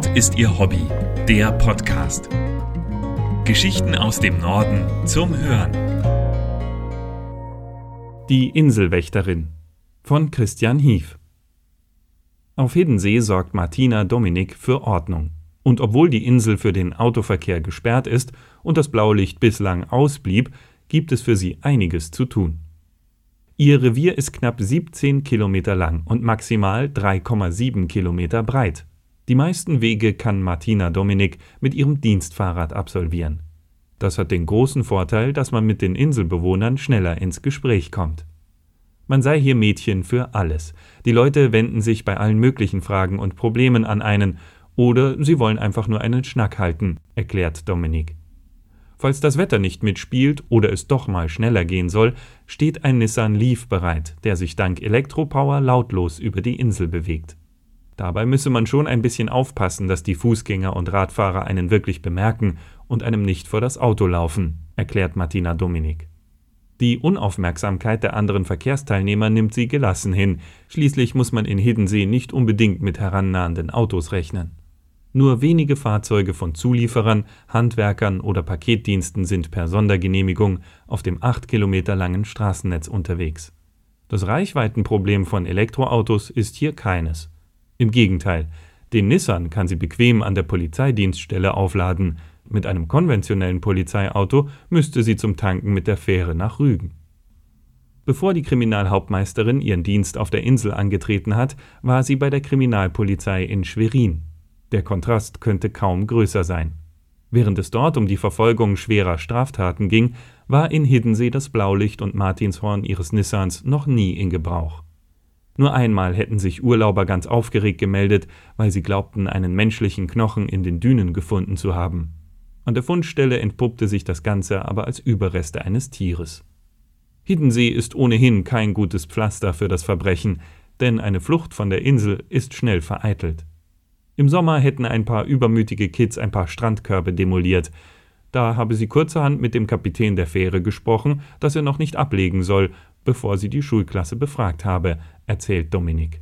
Nord ist ihr Hobby, der Podcast. Geschichten aus dem Norden zum Hören. Die Inselwächterin von Christian Hief. Auf Hiddensee sorgt Martina Dominik für Ordnung. Und obwohl die Insel für den Autoverkehr gesperrt ist und das Blaulicht bislang ausblieb, gibt es für sie einiges zu tun. Ihr Revier ist knapp 17 Kilometer lang und maximal 3,7 Kilometer breit. Die meisten Wege kann Martina Dominik mit ihrem Dienstfahrrad absolvieren. Das hat den großen Vorteil, dass man mit den Inselbewohnern schneller ins Gespräch kommt. Man sei hier Mädchen für alles. Die Leute wenden sich bei allen möglichen Fragen und Problemen an einen, oder sie wollen einfach nur einen Schnack halten, erklärt Dominik. Falls das Wetter nicht mitspielt oder es doch mal schneller gehen soll, steht ein Nissan Leaf bereit, der sich dank Elektropower lautlos über die Insel bewegt. Dabei müsse man schon ein bisschen aufpassen, dass die Fußgänger und Radfahrer einen wirklich bemerken und einem nicht vor das Auto laufen, erklärt Martina Dominik. Die Unaufmerksamkeit der anderen Verkehrsteilnehmer nimmt sie gelassen hin, schließlich muss man in Hiddensee nicht unbedingt mit herannahenden Autos rechnen. Nur wenige Fahrzeuge von Zulieferern, Handwerkern oder Paketdiensten sind per Sondergenehmigung auf dem acht Kilometer langen Straßennetz unterwegs. Das Reichweitenproblem von Elektroautos ist hier keines. Im Gegenteil, den Nissan kann sie bequem an der Polizeidienststelle aufladen, mit einem konventionellen Polizeiauto müsste sie zum Tanken mit der Fähre nach Rügen. Bevor die Kriminalhauptmeisterin ihren Dienst auf der Insel angetreten hat, war sie bei der Kriminalpolizei in Schwerin. Der Kontrast könnte kaum größer sein. Während es dort um die Verfolgung schwerer Straftaten ging, war in Hiddensee das Blaulicht und Martinshorn ihres Nissans noch nie in Gebrauch. Nur einmal hätten sich Urlauber ganz aufgeregt gemeldet, weil sie glaubten, einen menschlichen Knochen in den Dünen gefunden zu haben. An der Fundstelle entpuppte sich das Ganze aber als Überreste eines Tieres. Hiddensee ist ohnehin kein gutes Pflaster für das Verbrechen, denn eine Flucht von der Insel ist schnell vereitelt. Im Sommer hätten ein paar übermütige Kids ein paar Strandkörbe demoliert. Da habe sie kurzerhand mit dem Kapitän der Fähre gesprochen, dass er noch nicht ablegen soll, bevor sie die Schulklasse befragt habe, erzählt Dominik.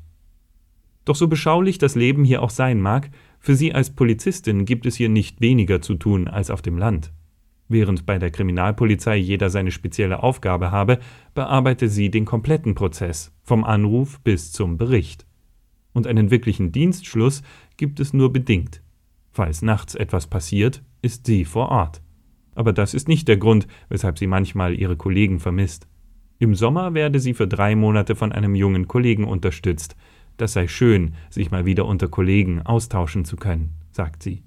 Doch so beschaulich das Leben hier auch sein mag, für sie als Polizistin gibt es hier nicht weniger zu tun als auf dem Land. Während bei der Kriminalpolizei jeder seine spezielle Aufgabe habe, bearbeite sie den kompletten Prozess, vom Anruf bis zum Bericht. Und einen wirklichen Dienstschluss gibt es nur bedingt. Falls nachts etwas passiert, ist sie vor Ort. Aber das ist nicht der Grund, weshalb sie manchmal ihre Kollegen vermisst. Im Sommer werde sie für drei Monate von einem jungen Kollegen unterstützt. Das sei schön, sich mal wieder unter Kollegen austauschen zu können, sagt sie.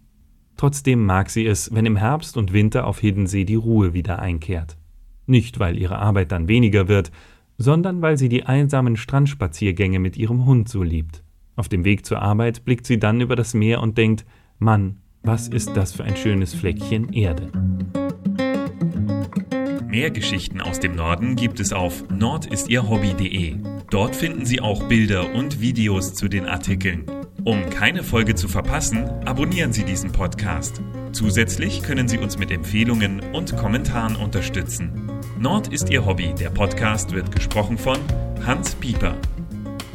Trotzdem mag sie es, wenn im Herbst und Winter auf Hiddensee die Ruhe wieder einkehrt. Nicht, weil ihre Arbeit dann weniger wird, sondern weil sie die einsamen Strandspaziergänge mit ihrem Hund so liebt. Auf dem Weg zur Arbeit blickt sie dann über das Meer und denkt, Mann, was ist das für ein schönes Fleckchen Erde. Mehr Geschichten aus dem Norden gibt es auf nordistierhobby.de. Dort finden Sie auch Bilder und Videos zu den Artikeln. Um keine Folge zu verpassen, abonnieren Sie diesen Podcast. Zusätzlich können Sie uns mit Empfehlungen und Kommentaren unterstützen. Nord ist Ihr Hobby. Der Podcast wird gesprochen von Hans Pieper.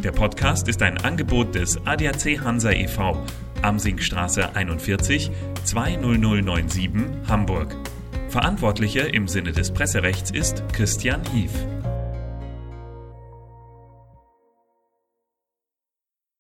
Der Podcast ist ein Angebot des ADAC Hansa e.V. Amsingstraße 41 20097 Hamburg. Verantwortlicher im Sinne des Presserechts ist Christian Hief.